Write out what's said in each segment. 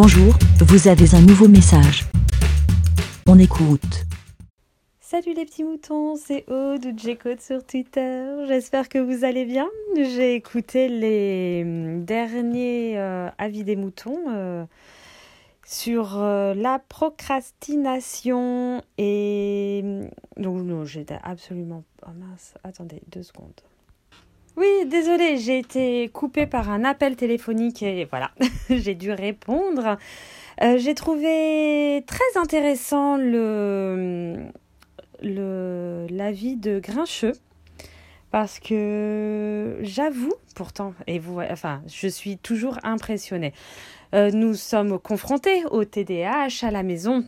Bonjour, vous avez un nouveau message. On écoute. Salut les petits moutons, c'est Aude ou J-Code sur Twitter. J'espère que vous allez bien. J'ai écouté les hum, derniers euh, avis des moutons euh, sur euh, la procrastination et hum, donc non, j'étais absolument oh mince. Attendez deux secondes. Oui, désolée, j'ai été coupée par un appel téléphonique et voilà, j'ai dû répondre. Euh, j'ai trouvé très intéressant le le l'avis de Grincheux parce que j'avoue pourtant et vous je suis toujours impressionnée. Euh, nous sommes confrontés au TDAH à la maison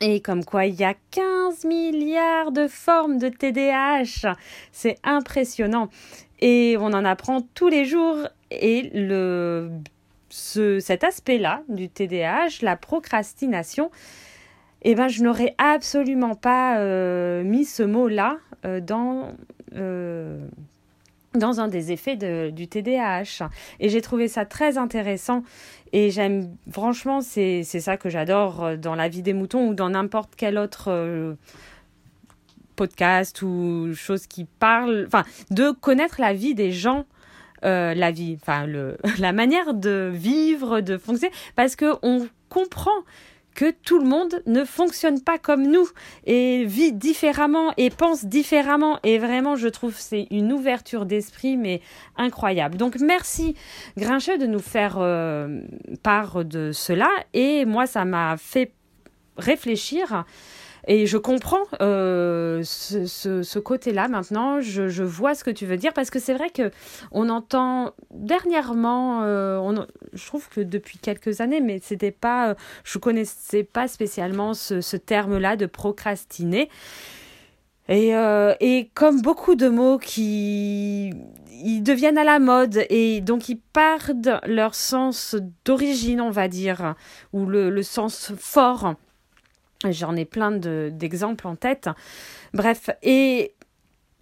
et comme quoi il y a 15 milliards de formes de TDAH. C'est impressionnant. Et on en apprend tous les jours. Et le, ce, cet aspect-là du TDAH, la procrastination, eh ben, je n'aurais absolument pas euh, mis ce mot-là euh, dans, euh, dans un des effets de, du TDAH. Et j'ai trouvé ça très intéressant. Et j'aime, franchement, c'est ça que j'adore dans La vie des moutons ou dans n'importe quel autre podcast ou chose qui parle, enfin, de connaître la vie des gens. Euh, la vie, enfin le, la manière de vivre, de fonctionner, parce que on comprend que tout le monde ne fonctionne pas comme nous et vit différemment et pense différemment et vraiment je trouve c'est une ouverture d'esprit mais incroyable. Donc merci Grincheux de nous faire euh, part de cela et moi ça m'a fait réfléchir et je comprends euh, ce, ce, côté-là maintenant. Je, je, vois ce que tu veux dire parce que c'est vrai que on entend dernièrement, euh, je trouve que depuis quelques années, mais c'était pas, je connaissais pas spécialement ce, ce terme-là de procrastiner. Et, euh, et comme beaucoup de mots qui ils deviennent à la mode et donc ils perdent leur sens d'origine, on va dire, ou le, le sens fort J'en ai plein d'exemples en tête. Bref, et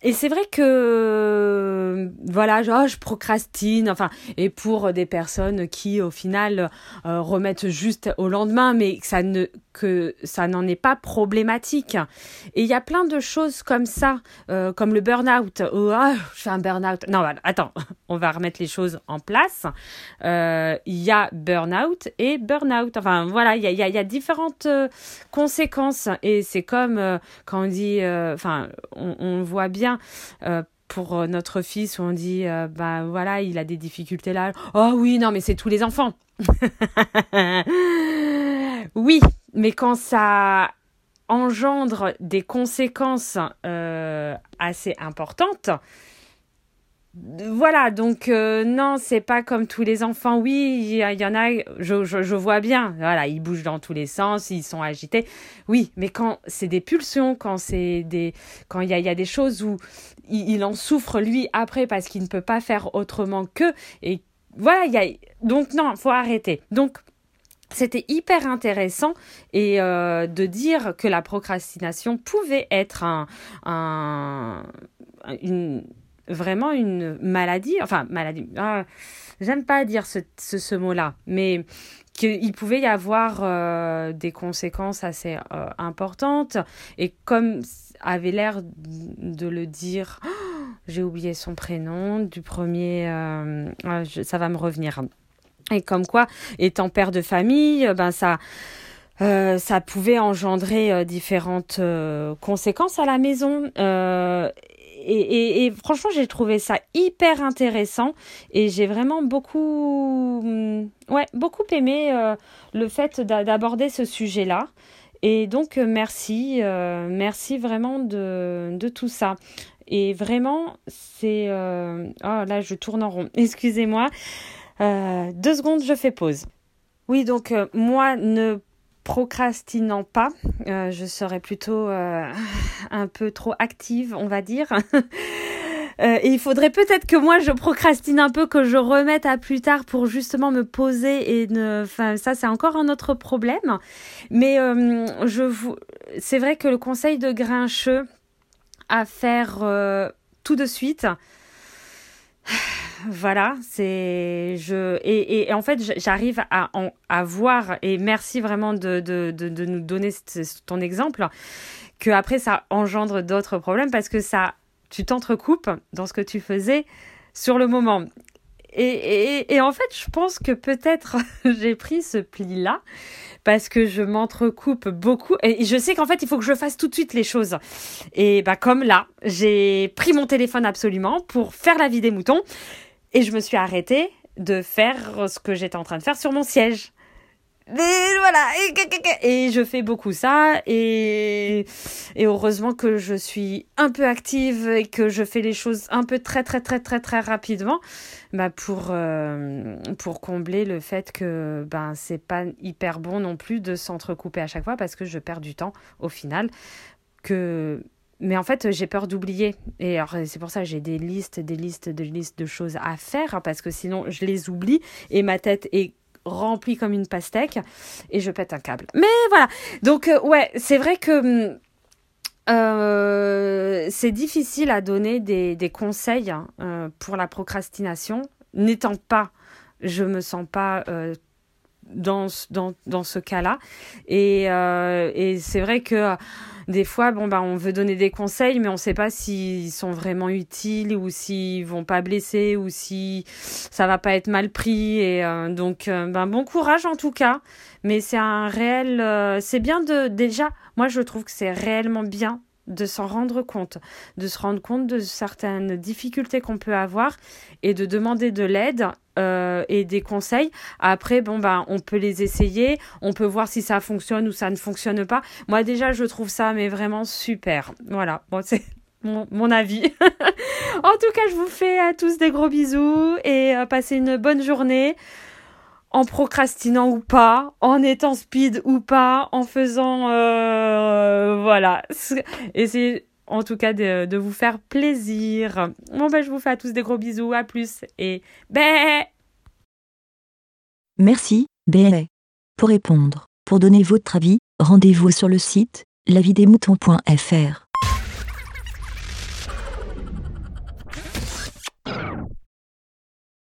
et c'est vrai que voilà, oh, je procrastine, enfin, et pour des personnes qui au final euh, remettent juste au lendemain, mais ça ne que ça n'en est pas problématique. Et il y a plein de choses comme ça, euh, comme le burn-out. Oh, ah, je fais un burn-out. Non, attends, on va remettre les choses en place. Euh, il y a burn-out et burn-out. Enfin, voilà, il y a, y, y a différentes conséquences. Et c'est comme quand on dit, enfin, on voit bien euh, pour euh, notre fils où on dit euh, bah voilà il a des difficultés là. Oh oui non mais c'est tous les enfants. Oui mais quand ça engendre des conséquences assez importantes voilà, donc euh, non, c'est pas comme tous les enfants. Oui, il y, en a, je, je, vois bien. Voilà, ils bougent dans tous les sens, ils sont agités. Oui, mais quand c'est des pulsions, quand c'est des, quand il y a, des choses où il, en souffre lui après parce qu'il ne peut pas faire autrement que. Et voilà, il y a, donc non, faut arrêter. Donc c'était hyper intéressant et euh, de dire que la procrastination pouvait être un, un une vraiment une maladie, enfin maladie, ah, j'aime pas dire ce, ce, mot-là, mais qu'il pouvait y avoir euh, des conséquences assez euh, importantes. Et comme avait l'air de le dire, j'ai oublié son prénom, du premier, euh, ah, ça va me revenir. Et comme quoi, étant père de famille, ben ça... Ça pouvait engendrer différentes conséquences à la maison et, franchement, j'ai trouvé ça hyper intéressant et j'ai vraiment beaucoup, mm, ouais, beaucoup aimé euh, le fait d'aborder ce sujet-là. Et donc, euh, merci, euh, merci vraiment de, tout ça. Et vraiment, c'est... oh là, je tourne en rond. Excusez-moi. deux secondes, je fais pause. Oui, donc moi, ne procrastinant pas. Euh, je serais plutôt euh, un peu trop active, on va dire. Euh, et il faudrait peut-être que moi je procrastine un peu, que je remette à plus tard pour justement me poser et ne. Enfin, ça c'est encore un autre problème. Mais je vous, c'est vrai que le conseil de Grincheux à faire tout de suite. Voilà, c'est je et, en fait j'arrive à à voir et merci vraiment de, de, de, de nous donner ton exemple que après ça engendre d'autres problèmes parce que ça tu t'entrecoupes dans ce que tu faisais sur le moment. Et, et, et en fait, je pense que peut-être j'ai pris ce pli-là parce que je m'entrecoupe beaucoup et je sais qu'en fait, il faut que je fasse tout de suite les choses. Et bah comme là, j'ai pris mon téléphone absolument pour faire la vie des moutons et je me suis arrêtée de faire ce que j'étais en train de faire sur mon siège. Mais voilà, et, je fais beaucoup ça, et, et heureusement que je suis un peu active et que je fais les choses un peu très très très très très rapidement, bah pour, euh, pour combler le fait que ben c'est pas hyper bon non plus de s'entrecouper à chaque fois parce que je perds du temps au final. Que mais en fait, j'ai peur d'oublier. Et alors, c'est pour ça que j'ai des listes, des listes, des listes de choses à faire, parce que sinon, je les oublie et ma tête est rempli comme une pastèque et je pète un câble. Mais voilà. Donc euh, ouais, c'est vrai que hum, euh, c'est difficile à donner des, des conseils hein, euh, pour la procrastination. N'étant pas, je me sens pas dans, dans, dans ce cas-là. Et, et c'est vrai que des fois, bon, bah, on veut donner des conseils, mais on ne sait pas s'ils sont vraiment utiles ou s'ils vont pas blesser ou si ça va pas être mal pris. Et euh, donc, euh, ben, bon courage en tout cas. Mais c'est un réel, euh, c'est bien de déjà. Moi, je trouve que c'est réellement bien de s'en rendre compte, de se rendre compte de certaines difficultés qu'on peut avoir et de demander de l'aide euh, et des conseils. Après, bon, ben, on peut les essayer, on peut voir si ça fonctionne ou ça ne fonctionne pas. Moi, déjà, je trouve ça, mais vraiment super. Voilà, bon, c'est mon, avis. en tout cas, je vous fais à tous des gros bisous et euh, passez une bonne journée en procrastinant ou pas, en étant speed ou pas, en faisant euh, voilà. Essayez en tout cas de, de, vous faire plaisir. Bon ben je vous fais à tous des gros bisous, à plus et bé. Merci, bé. Pour répondre, pour donner votre avis, rendez-vous sur le site lavidemouton.fr.